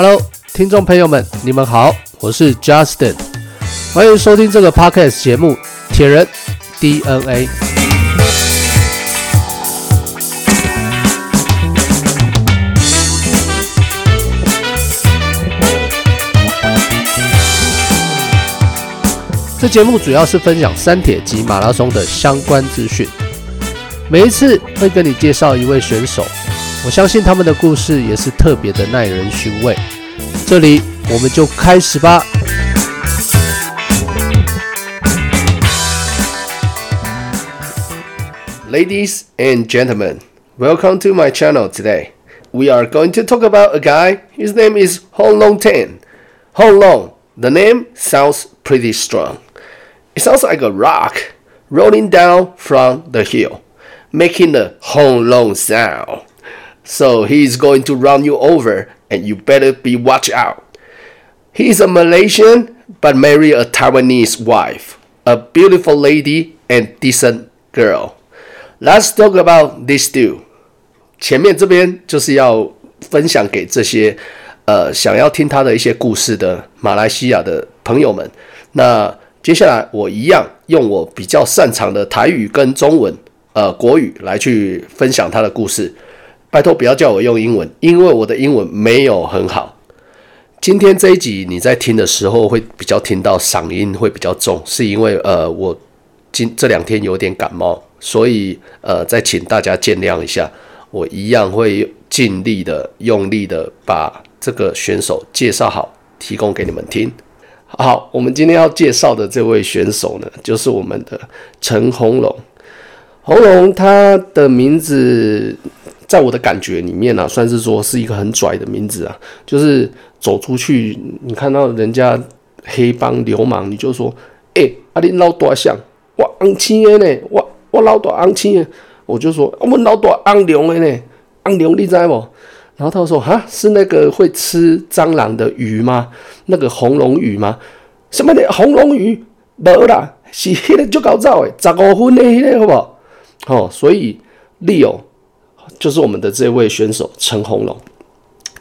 Hello，听众朋友们，你们好，我是 Justin，欢迎收听这个 Podcast 节目《铁人 DNA》。这节目主要是分享三铁及马拉松的相关资讯，每一次会跟你介绍一位选手。我相信他们的故事也是特别的耐人寻味。这里我们就开始吧。Ladies and gentlemen, welcome to my channel today. We are going to talk about a guy. His name is Hong Long Tan. Hong Long. The name sounds pretty strong. It sounds like a rock rolling down from the hill, making a Hong Long sound. So he is going to run you over, and you better be watch out. He is a Malaysian, but marry a Taiwanese wife, a beautiful lady and decent girl. Let's talk about this dude. 前面这边就是要分享给这些呃想要听他的一些故事的马来西亚的朋友们。那接下来我一样用我比较擅长的台语跟中文呃国语来去分享他的故事。 拜托不要叫我用英文，因为我的英文没有很好。今天这一集你在听的时候会比较听到嗓音会比较重，是因为呃我今这两天有点感冒，所以呃再请大家见谅一下。我一样会尽力的、用力的把这个选手介绍好，提供给你们听。好，我们今天要介绍的这位选手呢，就是我们的陈红龙。红龙他的名字。在我的感觉里面啊，算是说是一个很拽的名字啊。就是走出去，你看到人家黑帮流氓，你就说：“哎、阿、啊、你老大像，我昂青的呢，我我老大昂青的。”我就说：“我们老大昂龙的呢，昂龙你知不？”然后他说：“哈，是那个会吃蟑螂的鱼吗？那个红龙鱼吗？什么的红龙鱼？没啦，是迄个就搞造诶，十五分的那个好不好？哦，所以 Leo。”就是我们的这位选手陈鸿龙，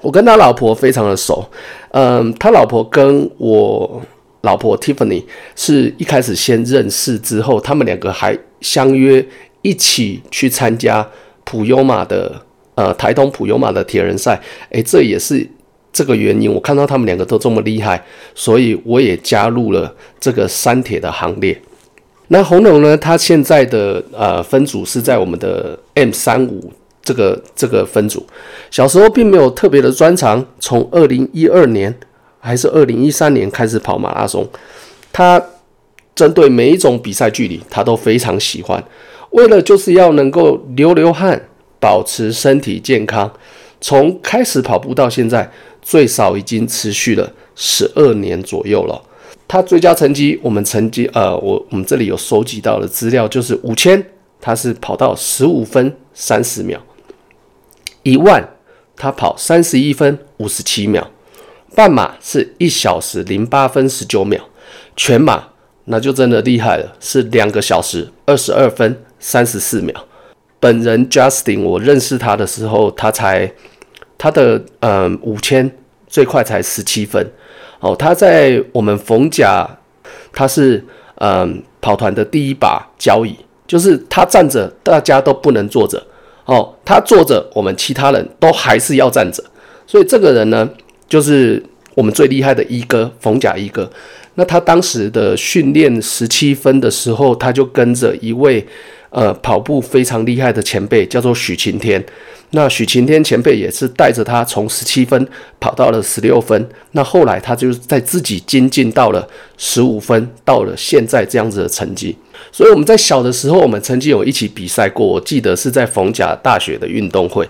我跟他老婆非常的熟，嗯，他老婆跟我老婆 Tiffany 是一开始先认识，之后他们两个还相约一起去参加普悠玛的呃台东普悠玛的铁人赛，诶，这也是这个原因，我看到他们两个都这么厉害，所以我也加入了这个三铁的行列。那鸿龙呢，他现在的呃分组是在我们的 M 三五。这个这个分组，小时候并没有特别的专长，从二零一二年还是二零一三年开始跑马拉松。他针对每一种比赛距离，他都非常喜欢。为了就是要能够流流汗，保持身体健康，从开始跑步到现在，最少已经持续了十二年左右了。他最佳成绩，我们成绩呃，我我们这里有收集到的资料，就是五千，他是跑到十五分三十秒。一万，他跑三十一分五十七秒，半马是一小时零八分十九秒，全马那就真的厉害了，是两个小时二十二分三十四秒。本人 Justin，我认识他的时候，他才他的嗯五千最快才十七分哦，他在我们逢甲，他是嗯跑团的第一把交椅，就是他站着，大家都不能坐着。哦，他坐着，我们其他人都还是要站着，所以这个人呢，就是我们最厉害的一哥，冯甲一哥。那他当时的训练十七分的时候，他就跟着一位呃跑步非常厉害的前辈，叫做许晴天。那许晴天前辈也是带着他从十七分跑到了十六分。那后来他就在自己精进到了十五分，到了现在这样子的成绩。所以我们在小的时候，我们曾经有一起比赛过。我记得是在逢甲大学的运动会，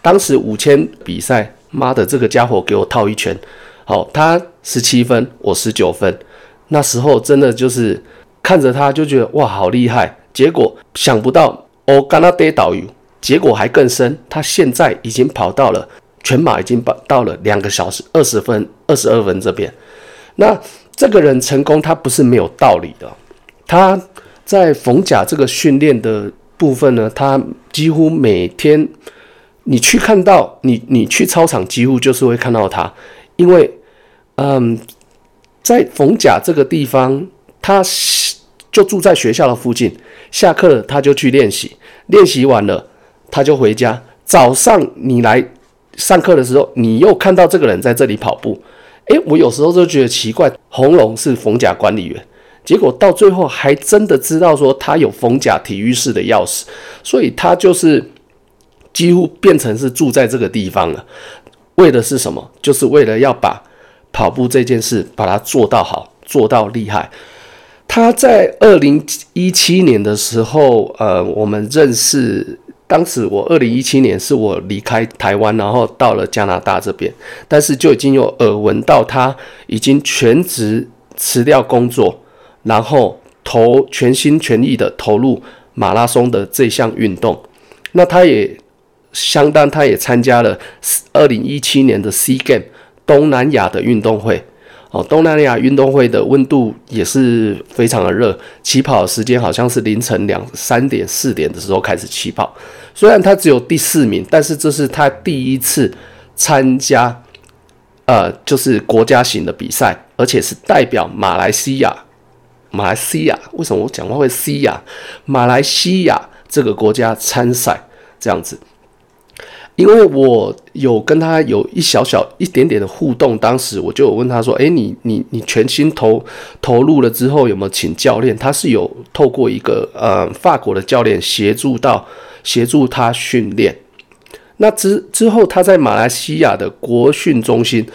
当时五千比赛，妈的，这个家伙给我套一拳。好，他十七分，我十九分。那时候真的就是看着他就觉得哇，好厉害。结果想不到，我跟他跌倒，结果还更深。他现在已经跑到了全马，已经跑到了两个小时二十分二十二分这边。那这个人成功，他不是没有道理的，他。在逢甲这个训练的部分呢，他几乎每天你去看到你你去操场，几乎就是会看到他，因为嗯，在逢甲这个地方，他就住在学校的附近，下课了他就去练习，练习完了他就回家。早上你来上课的时候，你又看到这个人在这里跑步，诶，我有时候就觉得奇怪，红龙是逢甲管理员。结果到最后还真的知道说他有逢甲体育室的钥匙，所以他就是几乎变成是住在这个地方了。为的是什么？就是为了要把跑步这件事把它做到好，做到厉害。他在二零一七年的时候，呃，我们认识。当时我二零一七年是我离开台湾，然后到了加拿大这边，但是就已经有耳闻到他已经全职辞掉工作。然后投全心全意的投入马拉松的这项运动，那他也相当，他也参加了二零一七年的 SEA Games 东南亚的运动会。哦，东南亚运动会的温度也是非常的热，起跑时间好像是凌晨两三点四点的时候开始起跑。虽然他只有第四名，但是这是他第一次参加，呃，就是国家型的比赛，而且是代表马来西亚。马来西亚，为什么我讲话会西亚？马来西亚这个国家参赛这样子，因为我有跟他有一小小一点点的互动，当时我就有问他说：“诶，你你你全心投投入了之后，有没有请教练？他是有透过一个呃法国的教练协助到协助他训练。那之之后，他在马来西亚的国训中心。”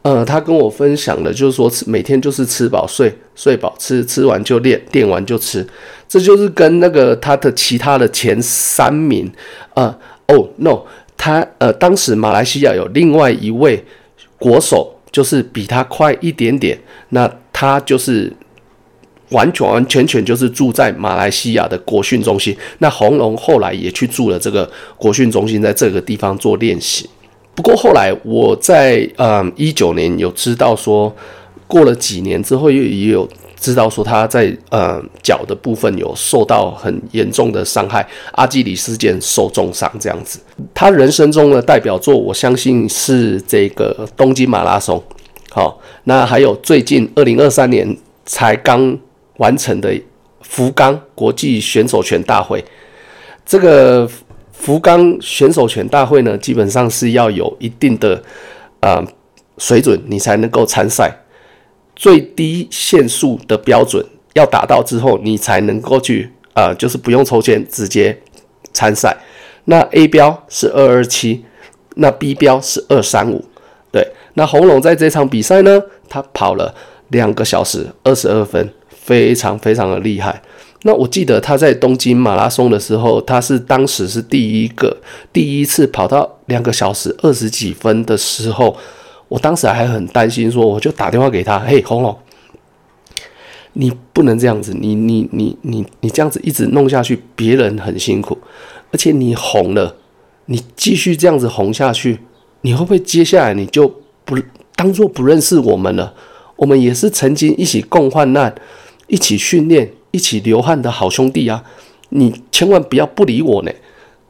呃，他跟我分享的，就是说，每天就是吃饱睡，睡饱吃，吃完就练，练完就吃，这就是跟那个他的其他的前三名，呃，哦，no，他呃，当时马来西亚有另外一位国手，就是比他快一点点，那他就是完全完全全就是住在马来西亚的国训中心，那红龙后来也去住了这个国训中心，在这个地方做练习。不过后来我在嗯一九年有知道说，过了几年之后又也有知道说他在嗯脚的部分有受到很严重的伤害，阿基里斯腱受重伤这样子。他人生中的代表作，我相信是这个东京马拉松。好，那还有最近二零二三年才刚完成的福冈国际选手权大会，这个。福冈选手权大会呢，基本上是要有一定的呃水准，你才能够参赛。最低限速的标准要达到之后，你才能够去呃，就是不用抽签直接参赛。那 A 标是二二七，那 B 标是二三五。对，那红龙在这场比赛呢，他跑了两个小时二十二分，非常非常的厉害。那我记得他在东京马拉松的时候，他是当时是第一个第一次跑到两个小时二十几分的时候，我当时还很担心，说我就打电话给他，嘿，红龙，你不能这样子，你你你你你这样子一直弄下去，别人很辛苦，而且你红了，你继续这样子红下去，你会不会接下来你就不当做不认识我们了？我们也是曾经一起共患难，一起训练。一起流汗的好兄弟啊，你千万不要不理我呢，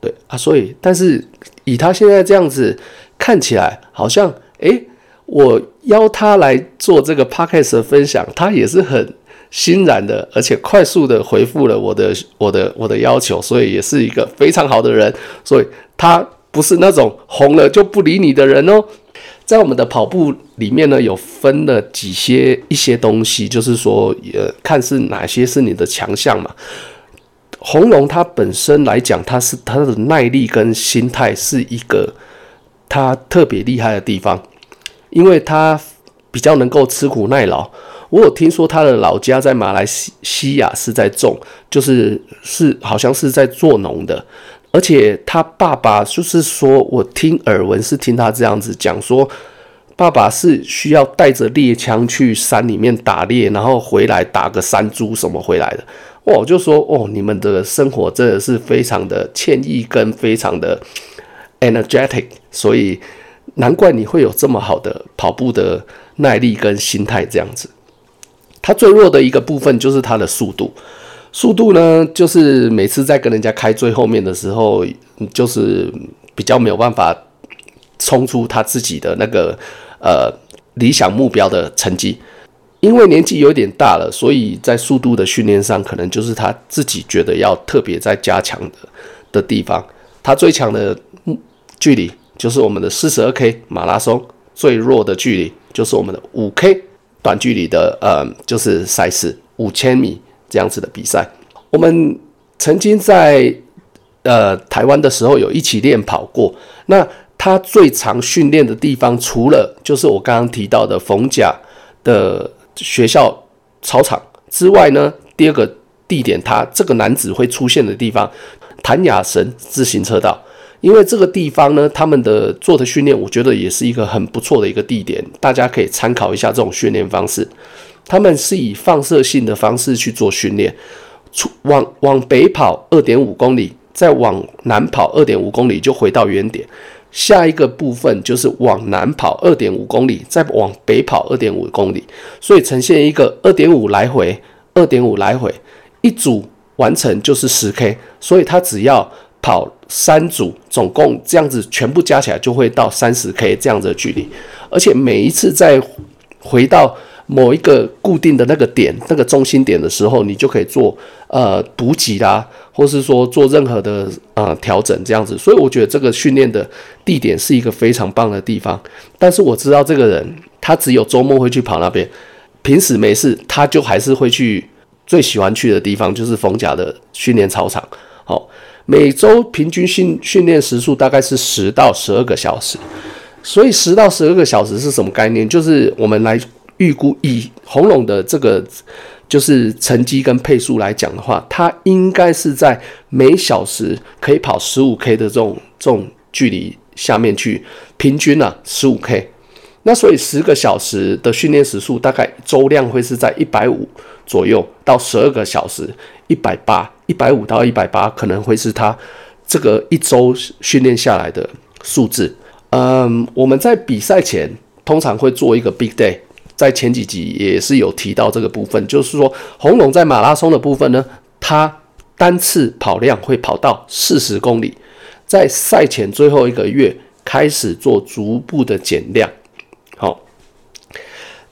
对啊，所以但是以他现在这样子看起来，好像诶，我邀他来做这个 podcast 的分享，他也是很欣然的，而且快速的回复了我的我的我的要求，所以也是一个非常好的人，所以他不是那种红了就不理你的人哦。在我们的跑步里面呢，有分了几些一些东西，就是说，呃，看是哪些是你的强项嘛。红龙他本身来讲，他是他的耐力跟心态是一个他特别厉害的地方，因为他比较能够吃苦耐劳。我有听说他的老家在马来西西亚是在种，就是是好像是在做农的。而且他爸爸就是说，我听耳闻是听他这样子讲说，爸爸是需要带着猎枪去山里面打猎，然后回来打个山猪什么回来的。我就说哦，你们的生活真的是非常的惬意跟非常的 energetic，所以难怪你会有这么好的跑步的耐力跟心态这样子。他最弱的一个部分就是他的速度。速度呢，就是每次在跟人家开最后面的时候，就是比较没有办法冲出他自己的那个呃理想目标的成绩。因为年纪有点大了，所以在速度的训练上，可能就是他自己觉得要特别在加强的的地方。他最强的距离就是我们的四十二 K 马拉松，最弱的距离就是我们的五 K 短距离的呃，就是赛事五千米这样子的比赛。我们曾经在呃台湾的时候有一起练跑过。那他最常训练的地方，除了就是我刚刚提到的逢甲的。学校操场之外呢，第二个地点，他这个男子会出现的地方，谭雅神自行车道。因为这个地方呢，他们的做的训练，我觉得也是一个很不错的一个地点，大家可以参考一下这种训练方式。他们是以放射性的方式去做训练，出往往北跑二点五公里，再往南跑二点五公里，就回到原点。下一个部分就是往南跑二点五公里，再往北跑二点五公里，所以呈现一个二点五来回，二点五来回，一组完成就是十 K，所以他只要跑三组，总共这样子全部加起来就会到三十 K 这样的距离，而且每一次再回到。某一个固定的那个点，那个中心点的时候，你就可以做呃补给啦，或是说做任何的呃调整这样子。所以我觉得这个训练的地点是一个非常棒的地方。但是我知道这个人他只有周末会去跑那边，平时没事他就还是会去最喜欢去的地方，就是逢甲的训练操场。好，每周平均训训练时数大概是十到十二个小时。所以十到十二个小时是什么概念？就是我们来。预估以红龙的这个就是成绩跟配速来讲的话，它应该是在每小时可以跑十五 K 的这种这种距离下面去平均啊十五 K。那所以十个小时的训练时数大概周量会是在一百五左右到十二个小时一百八一百五到一百八可能会是他这个一周训练下来的数字。嗯，我们在比赛前通常会做一个 big day。在前几集也是有提到这个部分，就是说红龙在马拉松的部分呢，他单次跑量会跑到四十公里，在赛前最后一个月开始做逐步的减量。好，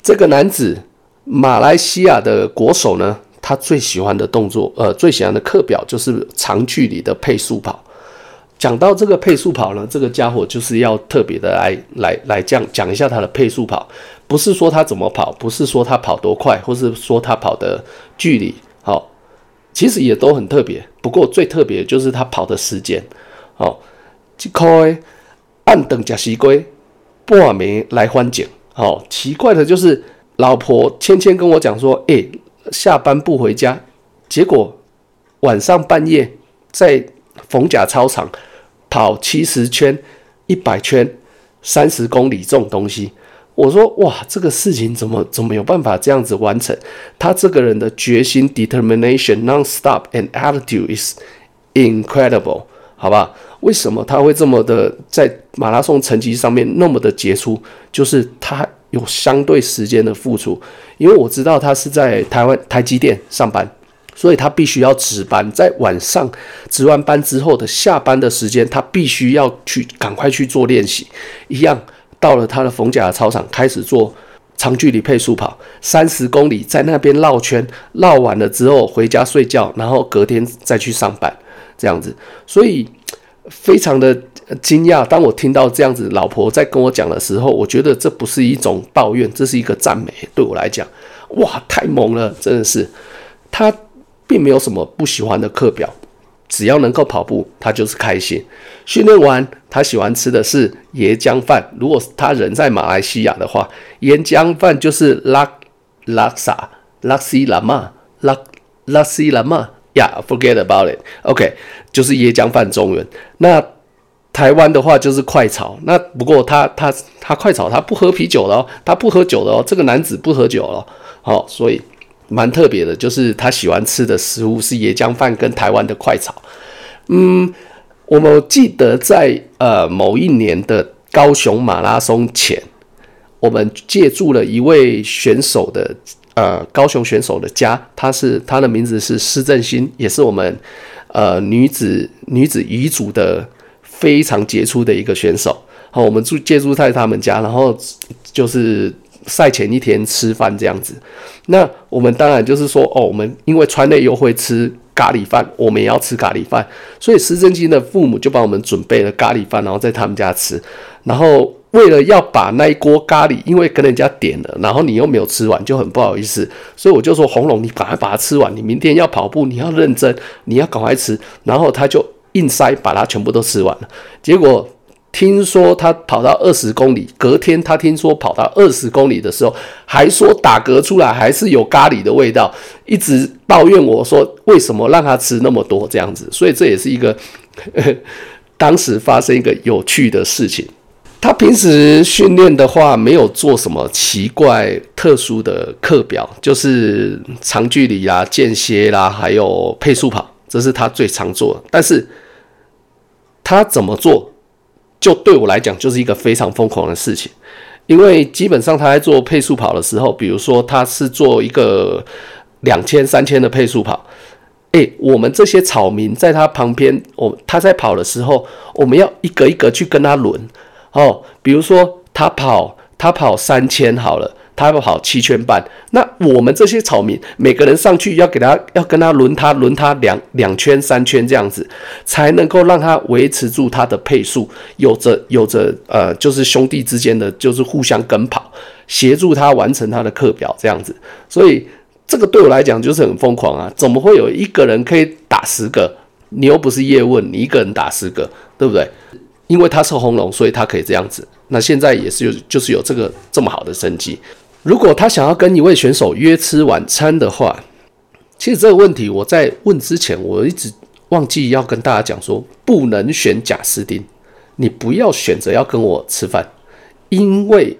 这个男子马来西亚的国手呢，他最喜欢的动作，呃，最喜欢的课表就是长距离的配速跑。讲到这个配速跑呢，这个家伙就是要特别的来来来讲讲一下他的配速跑，不是说他怎么跑，不是说他跑多快，或是说他跑的距离，好，其实也都很特别。不过最特别就是他跑的时间，好，这块按等甲西龟半暝来欢景，好，奇怪的就是老婆芊芊跟我讲说，诶，下班不回家，结果晚上半夜在。逢甲操场跑七十圈、一百圈、三十公里这种东西，我说哇，这个事情怎么怎么有办法这样子完成？他这个人的决心 （determination, non-stop and attitude is incredible），好吧？为什么他会这么的在马拉松成绩上面那么的杰出？就是他有相对时间的付出，因为我知道他是在台湾台积电上班。所以他必须要值班，在晚上值完班之后的下班的时间，他必须要去赶快去做练习。一样到了他的逢甲的操场，开始做长距离配速跑，三十公里，在那边绕圈，绕完了之后回家睡觉，然后隔天再去上班，这样子。所以非常的惊讶，当我听到这样子，老婆在跟我讲的时候，我觉得这不是一种抱怨，这是一个赞美。对我来讲，哇，太猛了，真的是他。并没有什么不喜欢的课表，只要能够跑步，他就是开心。训练完，他喜欢吃的是椰浆饭。如果他人在马来西亚的话，椰浆饭就是拉拉萨拉西拉玛拉拉西拉玛呀，forget about it。OK，就是椰浆饭中文。那台湾的话就是快炒。那不过他他他快炒，他不喝啤酒了哦，他不喝酒的哦。这个男子不喝酒了，好，所以。蛮特别的，就是他喜欢吃的食物是椰浆饭跟台湾的快炒。嗯，我们记得在呃某一年的高雄马拉松前，我们借助了一位选手的呃高雄选手的家，他是他的名字是施正兴，也是我们呃女子女子乙组的非常杰出的一个选手。好，我们住借住在他们家，然后就是赛前一天吃饭这样子。那我们当然就是说，哦，我们因为川内又会吃咖喱饭，我们也要吃咖喱饭，所以施正清的父母就帮我们准备了咖喱饭，然后在他们家吃。然后为了要把那一锅咖喱，因为跟人家点了，然后你又没有吃完，就很不好意思，所以我就说红龙，你赶快把它吃完，你明天要跑步，你要认真，你要赶快吃。然后他就硬塞，把它全部都吃完了。结果。听说他跑到二十公里，隔天他听说跑到二十公里的时候，还说打嗝出来还是有咖喱的味道，一直抱怨我说为什么让他吃那么多这样子，所以这也是一个呵 呵当时发生一个有趣的事情。他平时训练的话，没有做什么奇怪特殊的课表，就是长距离啦、间歇啦，还有配速跑，这是他最常做的。但是他怎么做？就对我来讲，就是一个非常疯狂的事情，因为基本上他在做配速跑的时候，比如说他是做一个两千、三千的配速跑，诶，我们这些草民在他旁边，我他在跑的时候，我们要一个一个去跟他轮哦，比如说他跑，他跑三千好了。他要跑七圈半，那我们这些草民每个人上去要给他要跟他轮他轮他两两圈三圈这样子，才能够让他维持住他的配速，有着有着呃，就是兄弟之间的就是互相跟跑，协助他完成他的课表这样子。所以这个对我来讲就是很疯狂啊！怎么会有一个人可以打十个？你又不是叶问，你一个人打十个，对不对？因为他是红龙，所以他可以这样子。那现在也是有就是有这个这么好的生机。如果他想要跟一位选手约吃晚餐的话，其实这个问题我在问之前，我一直忘记要跟大家讲说，不能选贾斯汀，你不要选择要跟我吃饭，因为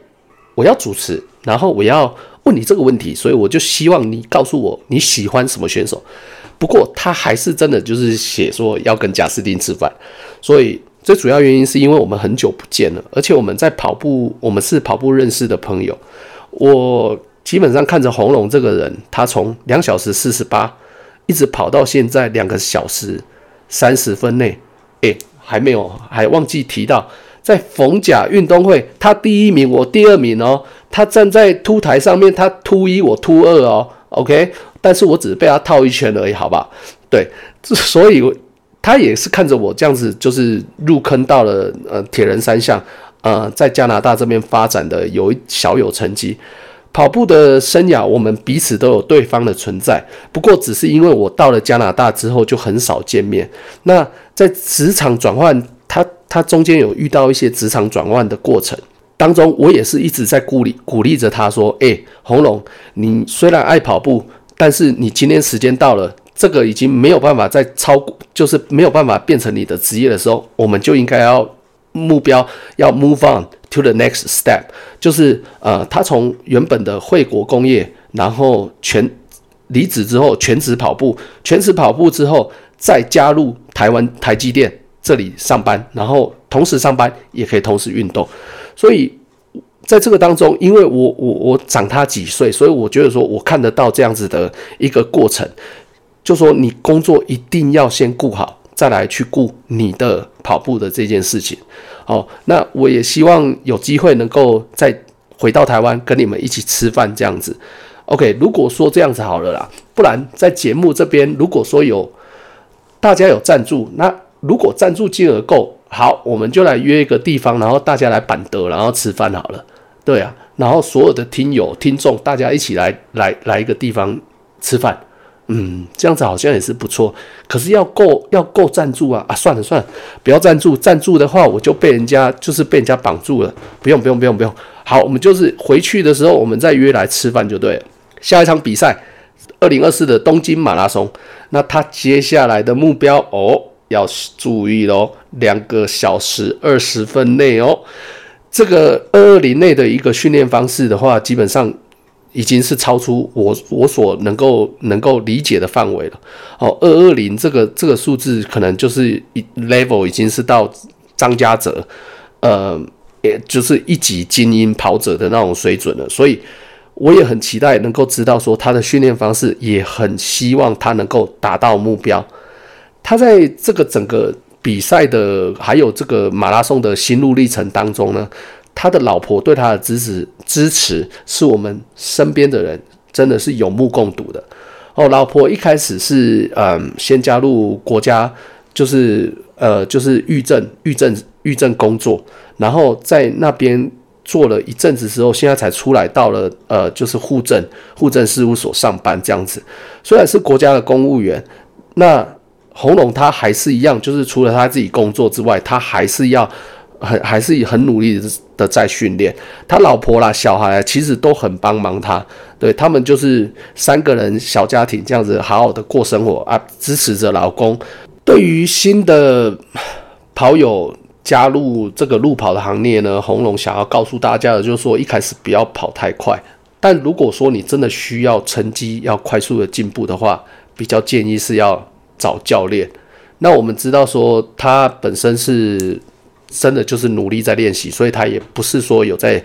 我要主持，然后我要问你这个问题，所以我就希望你告诉我你喜欢什么选手。不过他还是真的就是写说要跟贾斯汀吃饭，所以最主要原因是因为我们很久不见了，而且我们在跑步，我们是跑步认识的朋友。我基本上看着红龙这个人，他从两小时四十八一直跑到现在两个小时三十分内，诶，还没有，还忘记提到，在逢甲运动会，他第一名，我第二名哦。他站在凸台上面，他凸一，我凸二哦。OK，但是我只是被他套一圈而已，好吧？对，所以他也是看着我这样子，就是入坑到了呃铁人三项。呃，在加拿大这边发展的有小有成绩，跑步的生涯，我们彼此都有对方的存在。不过，只是因为我到了加拿大之后就很少见面。那在职场转换，他他中间有遇到一些职场转换的过程当中，我也是一直在鼓励鼓励着他说：“诶，红龙，你虽然爱跑步，但是你今天时间到了，这个已经没有办法再超过，就是没有办法变成你的职业的时候，我们就应该要。”目标要 move on to the next step，就是呃，他从原本的惠国工业，然后全离职之后全职跑步，全职跑步之后再加入台湾台积电这里上班，然后同时上班也可以同时运动。所以在这个当中，因为我我我长他几岁，所以我觉得说我看得到这样子的一个过程，就说你工作一定要先顾好。再来去顾你的跑步的这件事情，好，那我也希望有机会能够再回到台湾跟你们一起吃饭这样子。OK，如果说这样子好了啦，不然在节目这边，如果说有大家有赞助，那如果赞助金额够，好，我们就来约一个地方，然后大家来板德，然后吃饭好了。对啊，然后所有的听友听众，大家一起来来来一个地方吃饭。嗯，这样子好像也是不错，可是要够要够赞助啊啊！算了算了，不要赞助，赞助的话我就被人家就是被人家绑住了。不用不用不用不用，好，我们就是回去的时候我们再约来吃饭就对了。下一场比赛，二零二四的东京马拉松，那他接下来的目标哦，要注意喽，两个小时二十分内哦，这个二二零内的一个训练方式的话，基本上。已经是超出我我所能够能够理解的范围了。哦，二二零这个这个数字可能就是一 level 已经是到张家泽，呃，也就是一级精英跑者的那种水准了。所以我也很期待能够知道说他的训练方式，也很希望他能够达到目标。他在这个整个比赛的还有这个马拉松的心路历程当中呢，他的老婆对他的支持支持，是我们身边的人真的是有目共睹的。哦，老婆一开始是嗯，先加入国家，就是呃，就是狱政、狱政、狱政工作，然后在那边做了一阵子之后，现在才出来到了呃，就是户政、户政事务所上班这样子。虽然是国家的公务员，那洪龙他还是一样，就是除了他自己工作之外，他还是要很还是很努力的在训练。他老婆啦、小孩其实都很帮忙他。对，他们就是三个人小家庭这样子好好的过生活啊，支持着老公。对于新的跑友加入这个路跑的行列呢，红龙想要告诉大家的就是说，一开始不要跑太快。但如果说你真的需要成绩要快速的进步的话，比较建议是要找教练。那我们知道说他本身是真的就是努力在练习，所以他也不是说有在。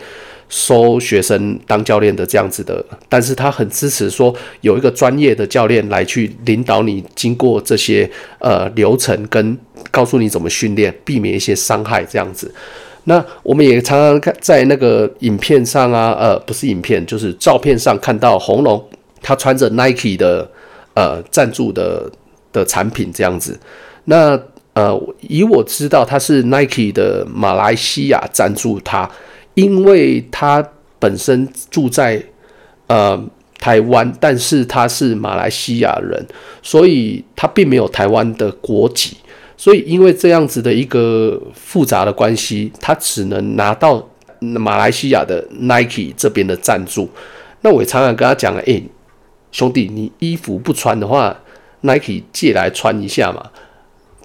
收学生当教练的这样子的，但是他很支持说有一个专业的教练来去领导你，经过这些呃流程跟告诉你怎么训练，避免一些伤害这样子。那我们也常常看在那个影片上啊，呃，不是影片，就是照片上看到红龙他穿着 Nike 的呃赞助的的产品这样子。那呃，以我知道他是 Nike 的马来西亚赞助他。因为他本身住在呃台湾，但是他是马来西亚人，所以他并没有台湾的国籍。所以因为这样子的一个复杂的关系，他只能拿到马来西亚的 Nike 这边的赞助。那我也常常跟他讲了，诶，兄弟，你衣服不穿的话，Nike 借来穿一下嘛。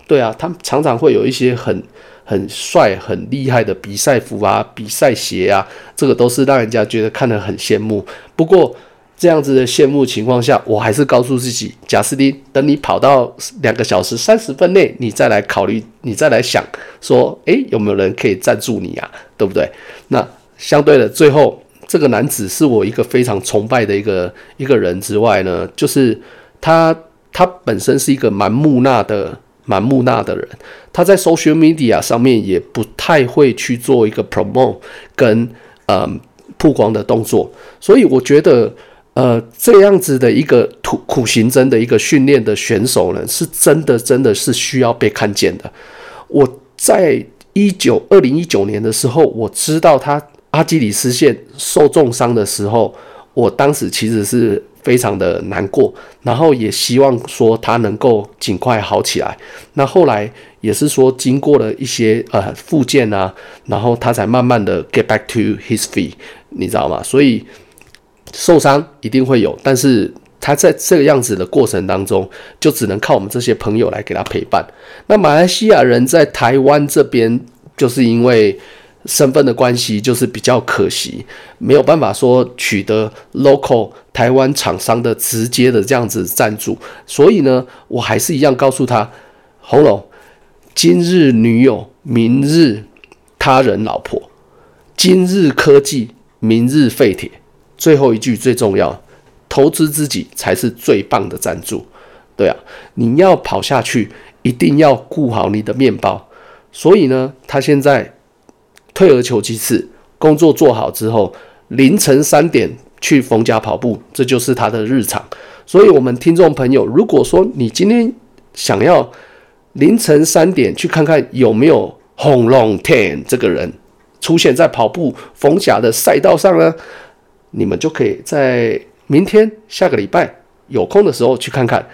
对啊，他们常常会有一些很。很帅、很厉害的比赛服啊，比赛鞋啊，这个都是让人家觉得看得很羡慕。不过这样子的羡慕情况下，我还是告诉自己，贾斯汀，等你跑到两个小时三十分内，你再来考虑，你再来想说，诶，有没有人可以赞助你啊？对不对？那相对的，最后这个男子是我一个非常崇拜的一个一个人之外呢，就是他，他本身是一个蛮木讷的。蛮木讷的人，他在 social media 上面也不太会去做一个 promote 跟呃曝光的动作，所以我觉得呃这样子的一个苦苦行僧的一个训练的选手呢，是真的真的是需要被看见的。我在一九二零一九年的时候，我知道他阿基里斯腱受重伤的时候，我当时其实是。非常的难过，然后也希望说他能够尽快好起来。那后来也是说，经过了一些呃复健啊，然后他才慢慢的 get back to his feet，你知道吗？所以受伤一定会有，但是他在这个样子的过程当中，就只能靠我们这些朋友来给他陪伴。那马来西亚人在台湾这边，就是因为。身份的关系就是比较可惜，没有办法说取得 local 台湾厂商的直接的这样子赞助，所以呢，我还是一样告诉他，洪龙，今日女友，明日他人老婆，今日科技，明日废铁，最后一句最重要，投资自己才是最棒的赞助。对啊，你要跑下去，一定要顾好你的面包。所以呢，他现在。退而求其次，工作做好之后，凌晨三点去逢甲跑步，这就是他的日常。所以，我们听众朋友，如果说你今天想要凌晨三点去看看有没有洪龙 Ten 这个人出现在跑步逢甲的赛道上呢，你们就可以在明天下个礼拜有空的时候去看看。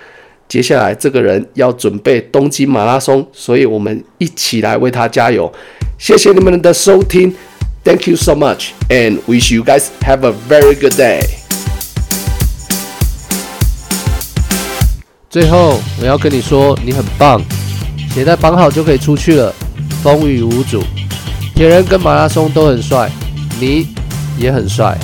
接下来这个人要准备东京马拉松，所以我们一起来为他加油。谢谢你们的收听，Thank you so much, and wish you guys have a very good day。最后我要跟你说，你很棒，鞋带绑好就可以出去了，风雨无阻。铁人跟马拉松都很帅，你也很帅。